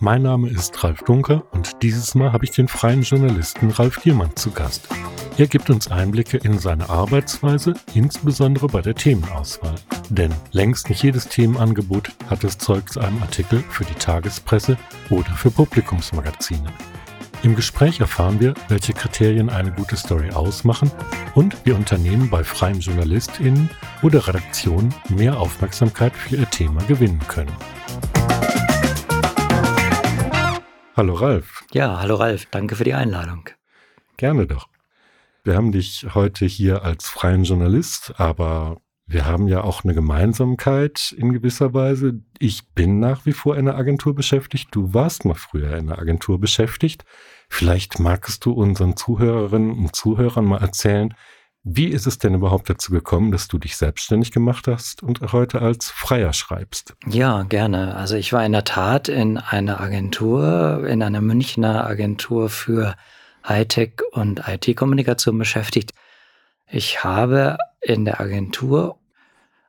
Mein Name ist Ralf Dunker und dieses Mal habe ich den freien Journalisten Ralf Giermann zu Gast. Er gibt uns Einblicke in seine Arbeitsweise, insbesondere bei der Themenauswahl. Denn längst nicht jedes Themenangebot hat es Zeug zu einem Artikel für die Tagespresse oder für Publikumsmagazine. Im Gespräch erfahren wir, welche Kriterien eine gute Story ausmachen und wie Unternehmen bei freien JournalistInnen oder Redaktionen mehr Aufmerksamkeit für ihr Thema gewinnen können. Hallo Ralf. Ja, hallo Ralf, danke für die Einladung. Gerne doch. Wir haben dich heute hier als freien Journalist, aber wir haben ja auch eine Gemeinsamkeit in gewisser Weise. Ich bin nach wie vor in einer Agentur beschäftigt. Du warst mal früher in einer Agentur beschäftigt. Vielleicht magst du unseren Zuhörerinnen und Zuhörern mal erzählen, wie ist es denn überhaupt dazu gekommen, dass du dich selbstständig gemacht hast und heute als Freier schreibst? Ja, gerne. Also ich war in der Tat in einer Agentur, in einer Münchner Agentur für Hightech und IT-Kommunikation beschäftigt. Ich habe in der Agentur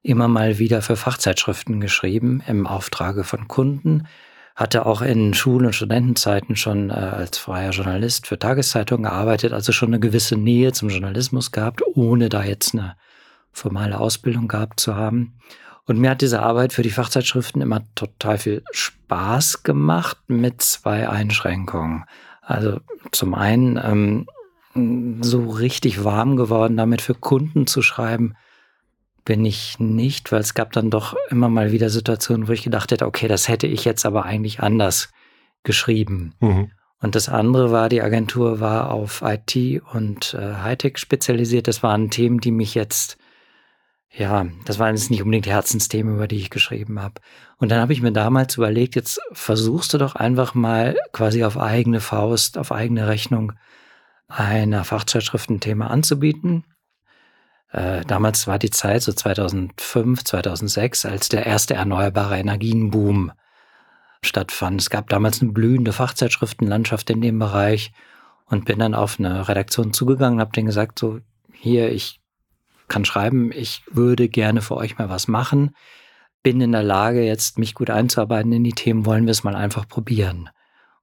immer mal wieder für Fachzeitschriften geschrieben im Auftrage von Kunden, hatte auch in Schul- und Studentenzeiten schon äh, als freier Journalist für Tageszeitungen gearbeitet, also schon eine gewisse Nähe zum Journalismus gehabt, ohne da jetzt eine formale Ausbildung gehabt zu haben. Und mir hat diese Arbeit für die Fachzeitschriften immer total viel Spaß gemacht mit zwei Einschränkungen. Also zum einen ähm, so richtig warm geworden, damit für Kunden zu schreiben, bin ich nicht, weil es gab dann doch immer mal wieder Situationen, wo ich gedacht hätte, okay, das hätte ich jetzt aber eigentlich anders geschrieben. Mhm. Und das andere war, die Agentur war auf IT und äh, Hightech spezialisiert. Das waren Themen, die mich jetzt, ja, das waren jetzt nicht unbedingt Herzensthemen, über die ich geschrieben habe. Und dann habe ich mir damals überlegt, jetzt versuchst du doch einfach mal quasi auf eigene Faust, auf eigene Rechnung einer Fachzeitschrift ein Thema anzubieten äh, damals war die Zeit so 2005, 2006, als der erste erneuerbare Energienboom stattfand. Es gab damals eine blühende Fachzeitschriftenlandschaft in dem Bereich und bin dann auf eine Redaktion zugegangen und habe denen gesagt, so hier, ich kann schreiben, ich würde gerne für euch mal was machen, bin in der Lage, jetzt mich gut einzuarbeiten in die Themen, wollen wir es mal einfach probieren.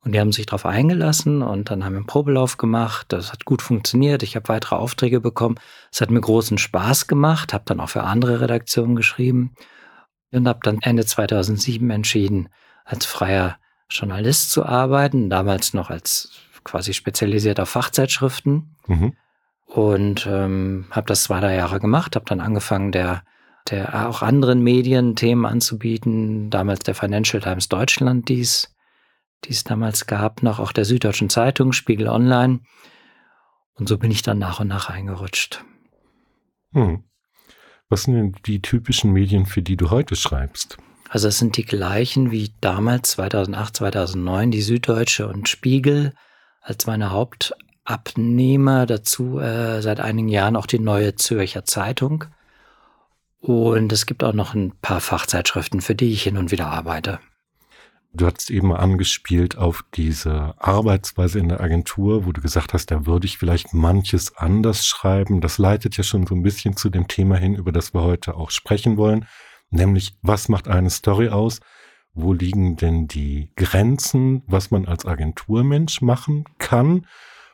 Und die haben sich darauf eingelassen und dann haben wir einen Probelauf gemacht. Das hat gut funktioniert. Ich habe weitere Aufträge bekommen. Es hat mir großen Spaß gemacht, habe dann auch für andere Redaktionen geschrieben und habe dann Ende 2007 entschieden, als freier Journalist zu arbeiten, damals noch als quasi spezialisierter Fachzeitschriften. Mhm. Und ähm, habe das zwei, drei Jahre gemacht, habe dann angefangen, der, der auch anderen Medien Themen anzubieten, damals der Financial Times Deutschland dies die es damals gab, noch auch der Süddeutschen Zeitung, Spiegel Online. Und so bin ich dann nach und nach eingerutscht. Hm. Was sind denn die typischen Medien, für die du heute schreibst? Also es sind die gleichen wie damals 2008, 2009, die Süddeutsche und Spiegel als meine Hauptabnehmer. Dazu äh, seit einigen Jahren auch die neue Zürcher Zeitung. Und es gibt auch noch ein paar Fachzeitschriften, für die ich hin und wieder arbeite. Du hast eben angespielt auf diese Arbeitsweise in der Agentur, wo du gesagt hast, da würde ich vielleicht manches anders schreiben. Das leitet ja schon so ein bisschen zu dem Thema hin, über das wir heute auch sprechen wollen, nämlich was macht eine Story aus? Wo liegen denn die Grenzen, was man als Agenturmensch machen kann?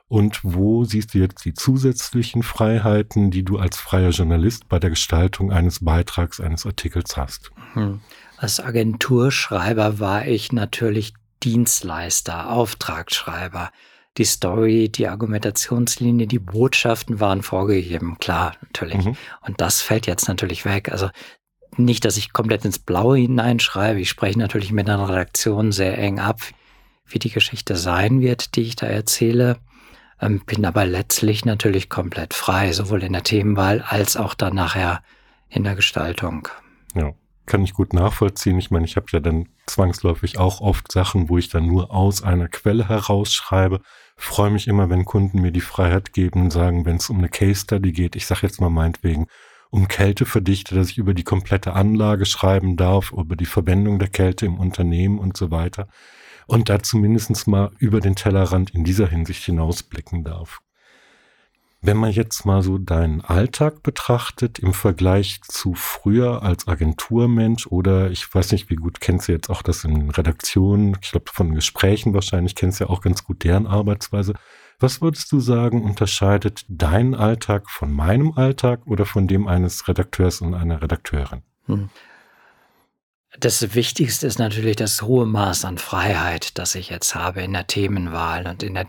Und wo siehst du jetzt die zusätzlichen Freiheiten, die du als freier Journalist bei der Gestaltung eines Beitrags, eines Artikels hast? Hm. Als Agenturschreiber war ich natürlich Dienstleister, Auftragsschreiber. Die Story, die Argumentationslinie, die Botschaften waren vorgegeben, klar, natürlich. Mhm. Und das fällt jetzt natürlich weg. Also nicht, dass ich komplett ins Blaue hineinschreibe. Ich spreche natürlich mit einer Redaktion sehr eng ab, wie die Geschichte sein wird, die ich da erzähle. Ähm, bin aber letztlich natürlich komplett frei, sowohl in der Themenwahl als auch dann nachher in der Gestaltung. Ja kann ich gut nachvollziehen. Ich meine, ich habe ja dann zwangsläufig auch oft Sachen, wo ich dann nur aus einer Quelle herausschreibe. Freue mich immer, wenn Kunden mir die Freiheit geben und sagen, wenn es um eine Case Study geht, ich sage jetzt mal meinetwegen, um Kälteverdichte, dass ich über die komplette Anlage schreiben darf, über die Verwendung der Kälte im Unternehmen und so weiter. Und da zumindest mal über den Tellerrand in dieser Hinsicht hinausblicken darf. Wenn man jetzt mal so deinen Alltag betrachtet im Vergleich zu früher als Agenturmensch oder ich weiß nicht, wie gut kennst du jetzt auch das in Redaktionen, ich glaube von Gesprächen wahrscheinlich kennst du ja auch ganz gut deren Arbeitsweise. Was würdest du sagen, unterscheidet deinen Alltag von meinem Alltag oder von dem eines Redakteurs und einer Redakteurin? Hm. Das Wichtigste ist natürlich das hohe Maß an Freiheit, das ich jetzt habe in der Themenwahl und in der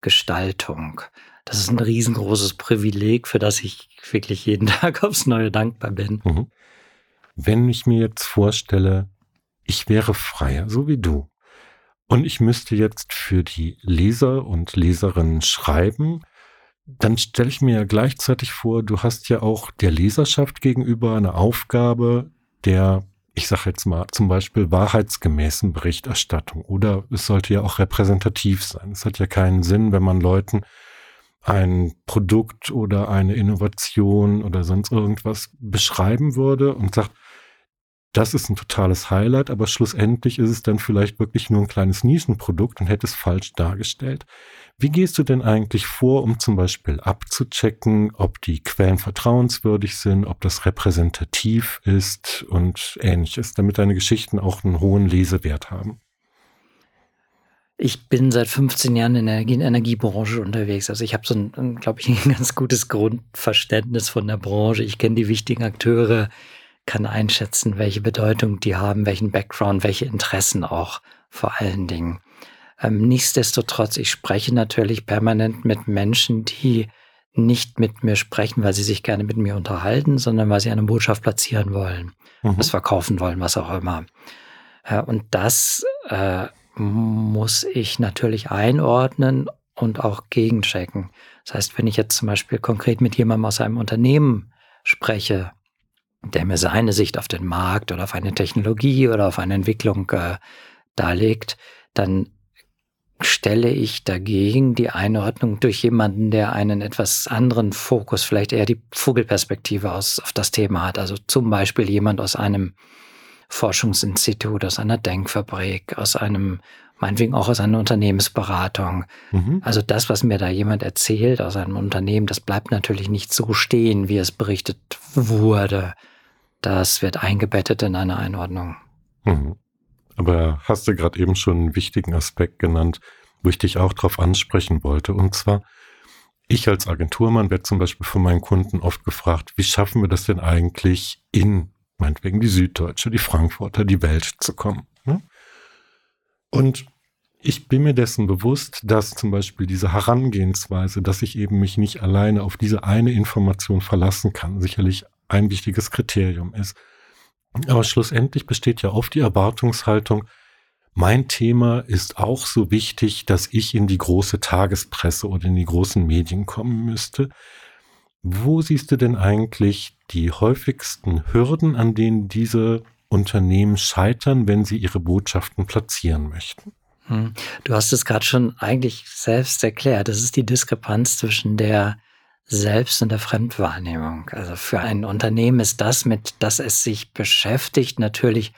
Themengestaltung. Das ist ein riesengroßes Privileg, für das ich wirklich jeden Tag aufs Neue dankbar bin. Mhm. Wenn ich mir jetzt vorstelle, ich wäre freier, so wie du, und ich müsste jetzt für die Leser und Leserinnen schreiben, dann stelle ich mir ja gleichzeitig vor, du hast ja auch der Leserschaft gegenüber eine Aufgabe der ich sage jetzt mal zum Beispiel wahrheitsgemäßen Berichterstattung oder es sollte ja auch repräsentativ sein. Es hat ja keinen Sinn, wenn man Leuten ein Produkt oder eine Innovation oder sonst irgendwas beschreiben würde und sagt, das ist ein totales Highlight, aber schlussendlich ist es dann vielleicht wirklich nur ein kleines Nischenprodukt und hätte es falsch dargestellt. Wie gehst du denn eigentlich vor, um zum Beispiel abzuchecken, ob die Quellen vertrauenswürdig sind, ob das repräsentativ ist und ähnliches, damit deine Geschichten auch einen hohen Lesewert haben? Ich bin seit 15 Jahren in der Energiebranche unterwegs. Also ich habe so ein, glaube ich, ein ganz gutes Grundverständnis von der Branche. Ich kenne die wichtigen Akteure, kann einschätzen, welche Bedeutung die haben, welchen Background, welche Interessen auch vor allen Dingen. Ähm, nichtsdestotrotz, ich spreche natürlich permanent mit Menschen, die nicht mit mir sprechen, weil sie sich gerne mit mir unterhalten, sondern weil sie eine Botschaft platzieren wollen, mhm. was verkaufen wollen, was auch immer. Äh, und das äh, muss ich natürlich einordnen und auch gegenchecken. Das heißt, wenn ich jetzt zum Beispiel konkret mit jemandem aus einem Unternehmen spreche, der mir seine Sicht auf den Markt oder auf eine Technologie oder auf eine Entwicklung äh, darlegt, dann stelle ich dagegen die Einordnung durch jemanden, der einen etwas anderen Fokus, vielleicht eher die Vogelperspektive aus, auf das Thema hat. Also zum Beispiel jemand aus einem Forschungsinstitut, aus einer Denkfabrik, aus einem, meinetwegen auch aus einer Unternehmensberatung. Mhm. Also das, was mir da jemand erzählt aus einem Unternehmen, das bleibt natürlich nicht so stehen, wie es berichtet wurde. Das wird eingebettet in eine Einordnung. Mhm. Aber hast du gerade eben schon einen wichtigen Aspekt genannt, wo ich dich auch darauf ansprechen wollte. Und zwar, ich als Agenturmann werde zum Beispiel von meinen Kunden oft gefragt, wie schaffen wir das denn eigentlich in, meinetwegen die Süddeutsche, die Frankfurter, die Welt zu kommen? Und ich bin mir dessen bewusst, dass zum Beispiel diese Herangehensweise, dass ich eben mich nicht alleine auf diese eine Information verlassen kann, sicherlich ein wichtiges Kriterium ist. Aber schlussendlich besteht ja oft die Erwartungshaltung, mein Thema ist auch so wichtig, dass ich in die große Tagespresse oder in die großen Medien kommen müsste. Wo siehst du denn eigentlich die häufigsten Hürden, an denen diese Unternehmen scheitern, wenn sie ihre Botschaften platzieren möchten? Hm. Du hast es gerade schon eigentlich selbst erklärt. Das ist die Diskrepanz zwischen der selbst in der Fremdwahrnehmung. Also für ein Unternehmen ist das, mit das es sich beschäftigt, natürlich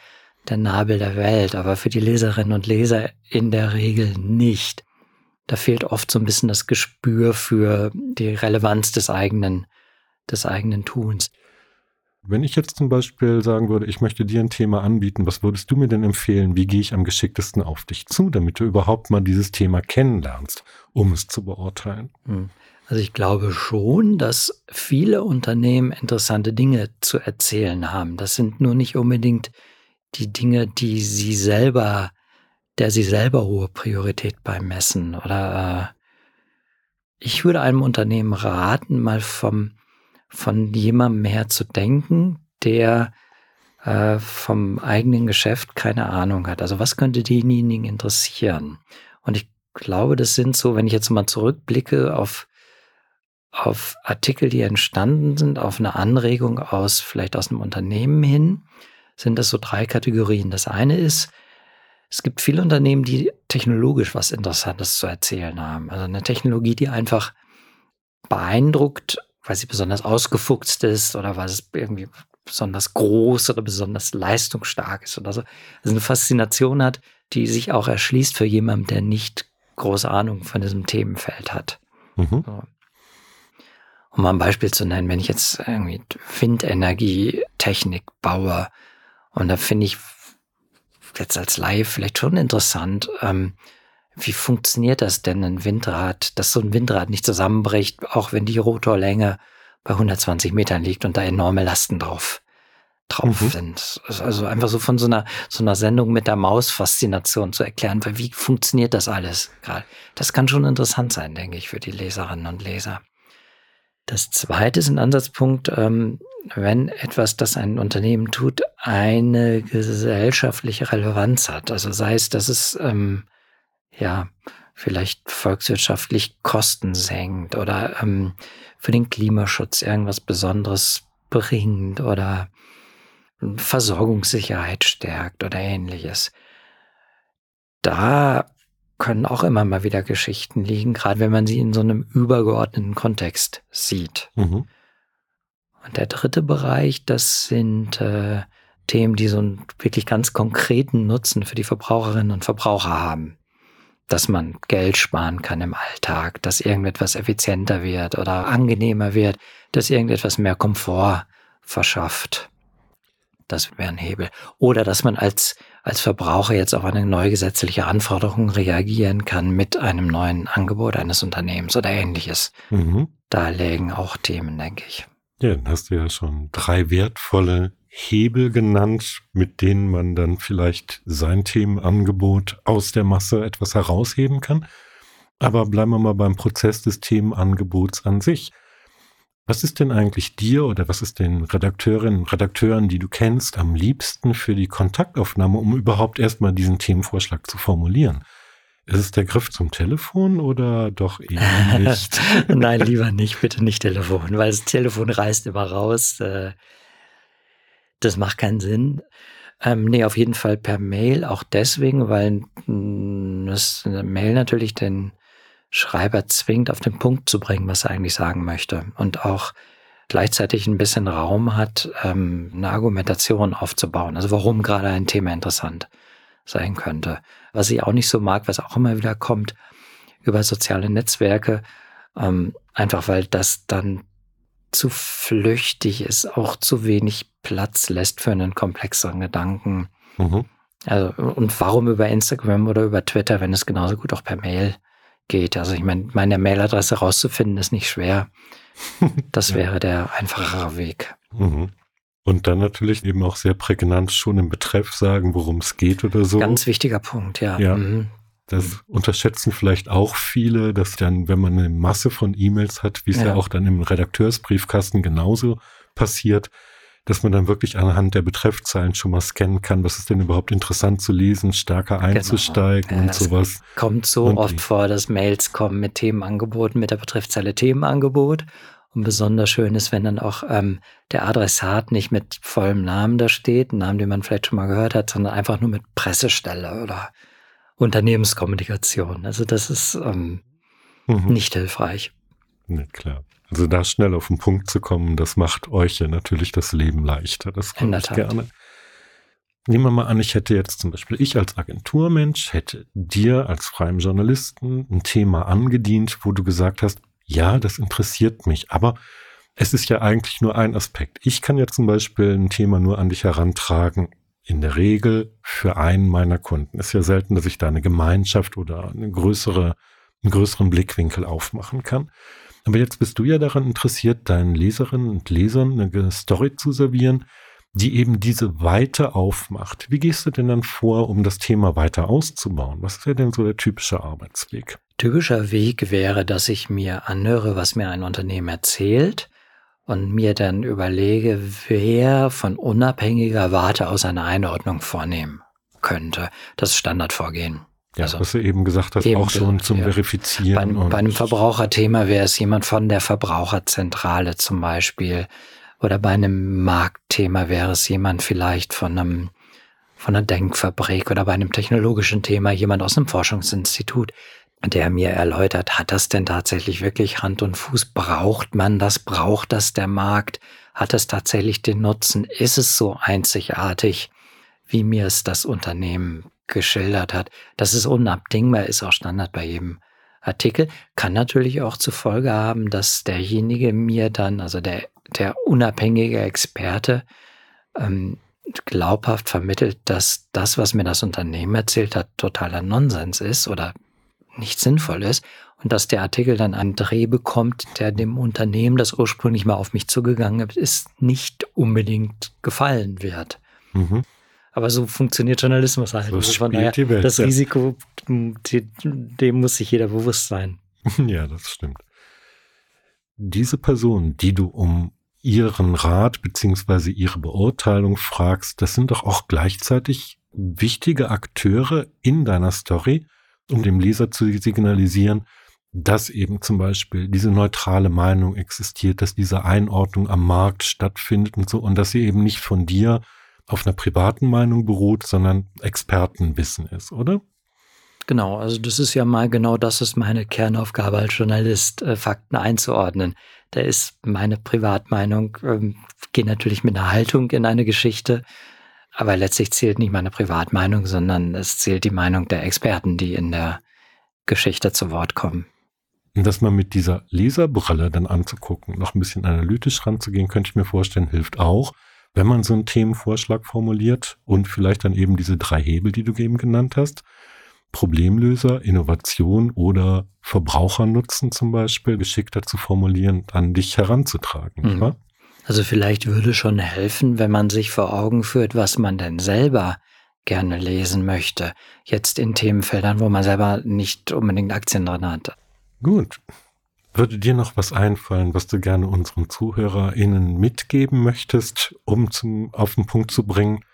der Nabel der Welt, aber für die Leserinnen und Leser in der Regel nicht. Da fehlt oft so ein bisschen das Gespür für die Relevanz des eigenen, des eigenen Tuns. Wenn ich jetzt zum Beispiel sagen würde, ich möchte dir ein Thema anbieten, was würdest du mir denn empfehlen? Wie gehe ich am geschicktesten auf dich zu, damit du überhaupt mal dieses Thema kennenlernst, um es zu beurteilen? Hm. Also ich glaube schon, dass viele Unternehmen interessante Dinge zu erzählen haben. Das sind nur nicht unbedingt die Dinge, die sie selber, der sie selber hohe Priorität beimessen. Oder äh, ich würde einem Unternehmen raten, mal vom, von jemandem her zu denken, der äh, vom eigenen Geschäft keine Ahnung hat. Also was könnte denjenigen interessieren? Und ich glaube, das sind so, wenn ich jetzt mal zurückblicke auf auf Artikel, die entstanden sind, auf eine Anregung aus, vielleicht aus einem Unternehmen hin, sind das so drei Kategorien. Das eine ist, es gibt viele Unternehmen, die technologisch was Interessantes zu erzählen haben. Also eine Technologie, die einfach beeindruckt, weil sie besonders ausgefuchst ist oder weil es irgendwie besonders groß oder besonders leistungsstark ist oder so. Also eine Faszination hat, die sich auch erschließt für jemanden, der nicht große Ahnung von diesem Themenfeld hat. Mhm. So. um mal ein Beispiel zu nennen, wenn ich jetzt irgendwie Windenergietechnik baue, und da finde ich jetzt als Live vielleicht schon interessant, ähm, wie funktioniert das denn, ein Windrad, dass so ein Windrad nicht zusammenbricht, auch wenn die Rotorlänge bei 120 Metern liegt und da enorme Lasten drauf drauf mhm. sind. Also einfach so von so einer, so einer Sendung mit der Maus-Faszination zu erklären, weil wie funktioniert das alles gerade? Das kann schon interessant sein, denke ich, für die Leserinnen und Leser. Das zweite ist ein Ansatzpunkt, ähm, wenn etwas, das ein Unternehmen tut, eine gesellschaftliche Relevanz hat. Also sei es, dass es ähm, ja vielleicht volkswirtschaftlich Kosten senkt oder ähm, für den Klimaschutz irgendwas Besonderes bringt oder Versorgungssicherheit stärkt oder ähnliches. Da können auch immer mal wieder Geschichten liegen, gerade wenn man sie in so einem übergeordneten Kontext sieht. Mhm. Und der dritte Bereich, das sind äh, Themen, die so einen wirklich ganz konkreten Nutzen für die Verbraucherinnen und Verbraucher haben dass man Geld sparen kann im Alltag, dass irgendetwas effizienter wird oder angenehmer wird, dass irgendetwas mehr Komfort verschafft. Das wäre ein Hebel. Oder dass man als, als Verbraucher jetzt auf eine neue gesetzliche Anforderung reagieren kann mit einem neuen Angebot eines Unternehmens oder ähnliches. Mhm. Da lägen auch Themen, denke ich. Ja, dann hast du ja schon drei wertvolle Hebel genannt, mit denen man dann vielleicht sein Themenangebot aus der Masse etwas herausheben kann. Aber bleiben wir mal beim Prozess des Themenangebots an sich. Was ist denn eigentlich dir oder was ist den Redakteurinnen und Redakteuren, die du kennst, am liebsten für die Kontaktaufnahme, um überhaupt erstmal diesen Themenvorschlag zu formulieren? Ist es der Griff zum Telefon oder doch eher nicht? Nein, lieber nicht, bitte nicht Telefon, weil das Telefon reißt immer raus. Das macht keinen Sinn. Ähm, nee, auf jeden Fall per Mail, auch deswegen, weil das Mail natürlich den Schreiber zwingt, auf den Punkt zu bringen, was er eigentlich sagen möchte. Und auch gleichzeitig ein bisschen Raum hat, ähm, eine Argumentation aufzubauen. Also warum gerade ein Thema interessant sein könnte. Was ich auch nicht so mag, was auch immer wieder kommt, über soziale Netzwerke, ähm, einfach weil das dann zu flüchtig ist, auch zu wenig Platz lässt für einen komplexeren Gedanken. Mhm. Also, und warum über Instagram oder über Twitter, wenn es genauso gut auch per Mail geht? Also, ich meine, meine Mailadresse rauszufinden ist nicht schwer. Das wäre der einfachere Weg. Mhm. Und dann natürlich eben auch sehr prägnant schon im Betreff sagen, worum es geht oder so. Ganz wichtiger Punkt, ja. ja. Mhm. Das unterschätzen vielleicht auch viele, dass dann, wenn man eine Masse von E-Mails hat, wie es ja. ja auch dann im Redakteursbriefkasten genauso passiert, dass man dann wirklich anhand der Betreffzeilen schon mal scannen kann, was ist denn überhaupt interessant zu lesen, stärker genau. einzusteigen genau. ja, und sowas. Kommt so und oft vor, dass Mails kommen mit Themenangeboten, mit der Betreffzeile Themenangebot. Und besonders schön ist, wenn dann auch ähm, der Adressat nicht mit vollem Namen da steht, einen Namen, den man vielleicht schon mal gehört hat, sondern einfach nur mit Pressestelle oder Unternehmenskommunikation. Also das ist ähm, mhm. nicht hilfreich. Ja, klar. Also da schnell auf den Punkt zu kommen, das macht euch ja natürlich das Leben leichter. Das kann ich gerne. Nehmen wir mal an, ich hätte jetzt zum Beispiel, ich als Agenturmensch hätte dir als freiem Journalisten ein Thema angedient, wo du gesagt hast, ja, das interessiert mich, aber es ist ja eigentlich nur ein Aspekt. Ich kann ja zum Beispiel ein Thema nur an dich herantragen, in der Regel für einen meiner Kunden. Ist ja selten, dass ich da eine Gemeinschaft oder eine größere, einen größeren Blickwinkel aufmachen kann. Aber jetzt bist du ja daran interessiert, deinen Leserinnen und Lesern eine Story zu servieren, die eben diese Weite aufmacht. Wie gehst du denn dann vor, um das Thema weiter auszubauen? Was ist denn so der typische Arbeitsweg? Typischer Weg wäre, dass ich mir anhöre, was mir ein Unternehmen erzählt und mir dann überlege, wer von unabhängiger Warte aus eine Einordnung vornehmen könnte. Das Standardvorgehen. Ja, also, was du eben gesagt hast, auch schon zum ja. Verifizieren. Bei einem, bei einem Verbraucherthema wäre es jemand von der Verbraucherzentrale zum Beispiel. Oder bei einem Marktthema wäre es jemand vielleicht von einem von einer Denkfabrik oder bei einem technologischen Thema jemand aus einem Forschungsinstitut der mir erläutert, hat das denn tatsächlich wirklich Hand und Fuß? Braucht man das? Braucht das der Markt? Hat es tatsächlich den Nutzen? Ist es so einzigartig, wie mir es das Unternehmen geschildert hat? Dass es unabdingbar ist, auch Standard bei jedem Artikel. Kann natürlich auch zur Folge haben, dass derjenige mir dann, also der, der unabhängige Experte, ähm, glaubhaft vermittelt, dass das, was mir das Unternehmen erzählt hat, totaler Nonsens ist oder nicht sinnvoll ist und dass der Artikel dann einen Dreh bekommt, der dem Unternehmen, das ursprünglich mal auf mich zugegangen ist, nicht unbedingt gefallen wird. Mhm. Aber so funktioniert Journalismus halt. So also von daher, Welt, das ja. Risiko, dem muss sich jeder bewusst sein. Ja, das stimmt. Diese Person, die du um ihren Rat beziehungsweise ihre Beurteilung fragst, das sind doch auch gleichzeitig wichtige Akteure in deiner Story, um dem Leser zu signalisieren, dass eben zum Beispiel diese neutrale Meinung existiert, dass diese Einordnung am Markt stattfindet und so und dass sie eben nicht von dir auf einer privaten Meinung beruht, sondern Expertenwissen ist, oder? Genau, also das ist ja mal genau das ist meine Kernaufgabe als Journalist, äh, Fakten einzuordnen. Da ist meine Privatmeinung, ähm, geht natürlich mit einer Haltung in eine Geschichte, aber letztlich zählt nicht meine Privatmeinung, sondern es zählt die Meinung der Experten, die in der Geschichte zu Wort kommen. Und das mal mit dieser Leserbrille dann anzugucken, noch ein bisschen analytisch ranzugehen, könnte ich mir vorstellen, hilft auch, wenn man so einen Themenvorschlag formuliert und vielleicht dann eben diese drei Hebel, die du eben genannt hast, Problemlöser, Innovation oder Verbrauchernutzen zum Beispiel geschickter zu formulieren, an dich heranzutragen. Mhm. Also vielleicht würde schon helfen, wenn man sich vor Augen führt, was man denn selber gerne lesen möchte. Jetzt in Themenfeldern, wo man selber nicht unbedingt Aktien drin hat. Gut. Würde dir noch was einfallen, was du gerne unseren ZuhörerInnen mitgeben möchtest, um zum, auf den Punkt zu bringen?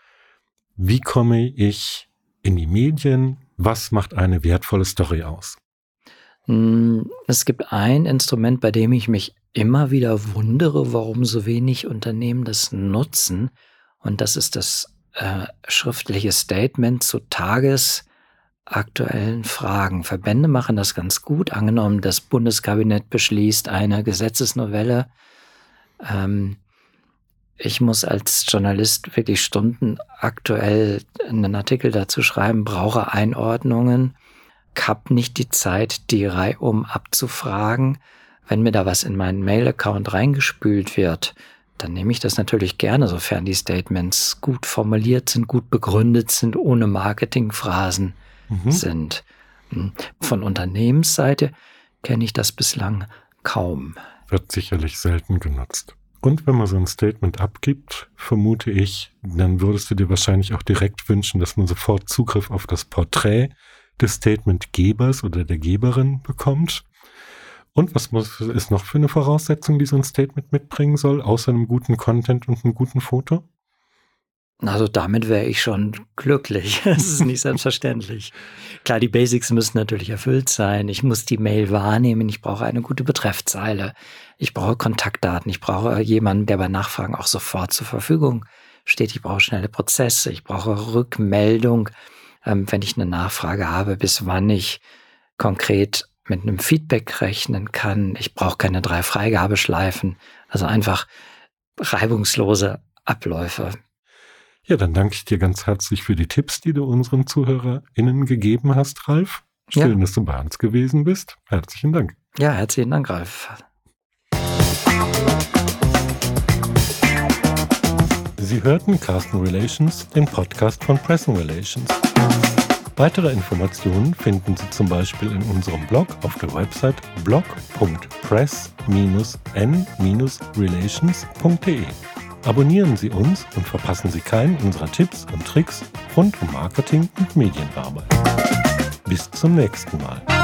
Wie komme ich in die Medien? Was macht eine wertvolle Story aus? Hm, es gibt ein Instrument, bei dem ich mich immer wieder wundere, warum so wenig Unternehmen das nutzen. Und das ist das äh, schriftliche Statement zu Tages- aktuellen Fragen. Verbände machen das ganz gut. Angenommen, das Bundeskabinett beschließt eine Gesetzesnovelle. Ähm, ich muss als Journalist wirklich Stunden aktuell einen Artikel dazu schreiben, brauche Einordnungen, hab nicht die Zeit, die reihum abzufragen. Wenn mir da was in meinen Mail-Account reingespült wird, dann nehme ich das natürlich gerne, sofern die Statements gut formuliert sind, gut begründet sind, ohne Marketingphrasen mhm. sind. Hm. Von Unternehmensseite kenne ich das bislang kaum. Wird sicherlich selten genutzt. Und wenn man so ein Statement abgibt, vermute ich, dann würdest du dir wahrscheinlich auch direkt wünschen, dass man sofort Zugriff auf das Porträt des Statementgebers oder der Geberin bekommt. Und was muss, ist noch für eine Voraussetzung, die so ein Statement mitbringen soll, außer einem guten Content und einem guten Foto? Also damit wäre ich schon glücklich. Das ist nicht selbstverständlich. Klar, die Basics müssen natürlich erfüllt sein. Ich muss die Mail wahrnehmen. Ich brauche eine gute Betreffzeile. Ich brauche Kontaktdaten. Ich brauche jemanden, der bei Nachfragen auch sofort zur Verfügung steht. Ich brauche schnelle Prozesse. Ich brauche Rückmeldung, ähm, wenn ich eine Nachfrage habe, bis wann ich konkret mit einem Feedback rechnen kann. Ich brauche keine drei Freigabeschleifen. Also einfach reibungslose Abläufe. Ja, dann danke ich dir ganz herzlich für die Tipps, die du unseren ZuhörerInnen gegeben hast, Ralf. Schön, ja. dass du bei uns gewesen bist. Herzlichen Dank. Ja, herzlichen Dank, Ralf. Sie hörten Carsten Relations, den Podcast von Pressing Relations. Weitere Informationen finden Sie zum Beispiel in unserem Blog auf der Website blog.press-n-relations.de. Abonnieren Sie uns und verpassen Sie keinen unserer Tipps und Tricks rund um Marketing und Medienarbeit. Bis zum nächsten Mal.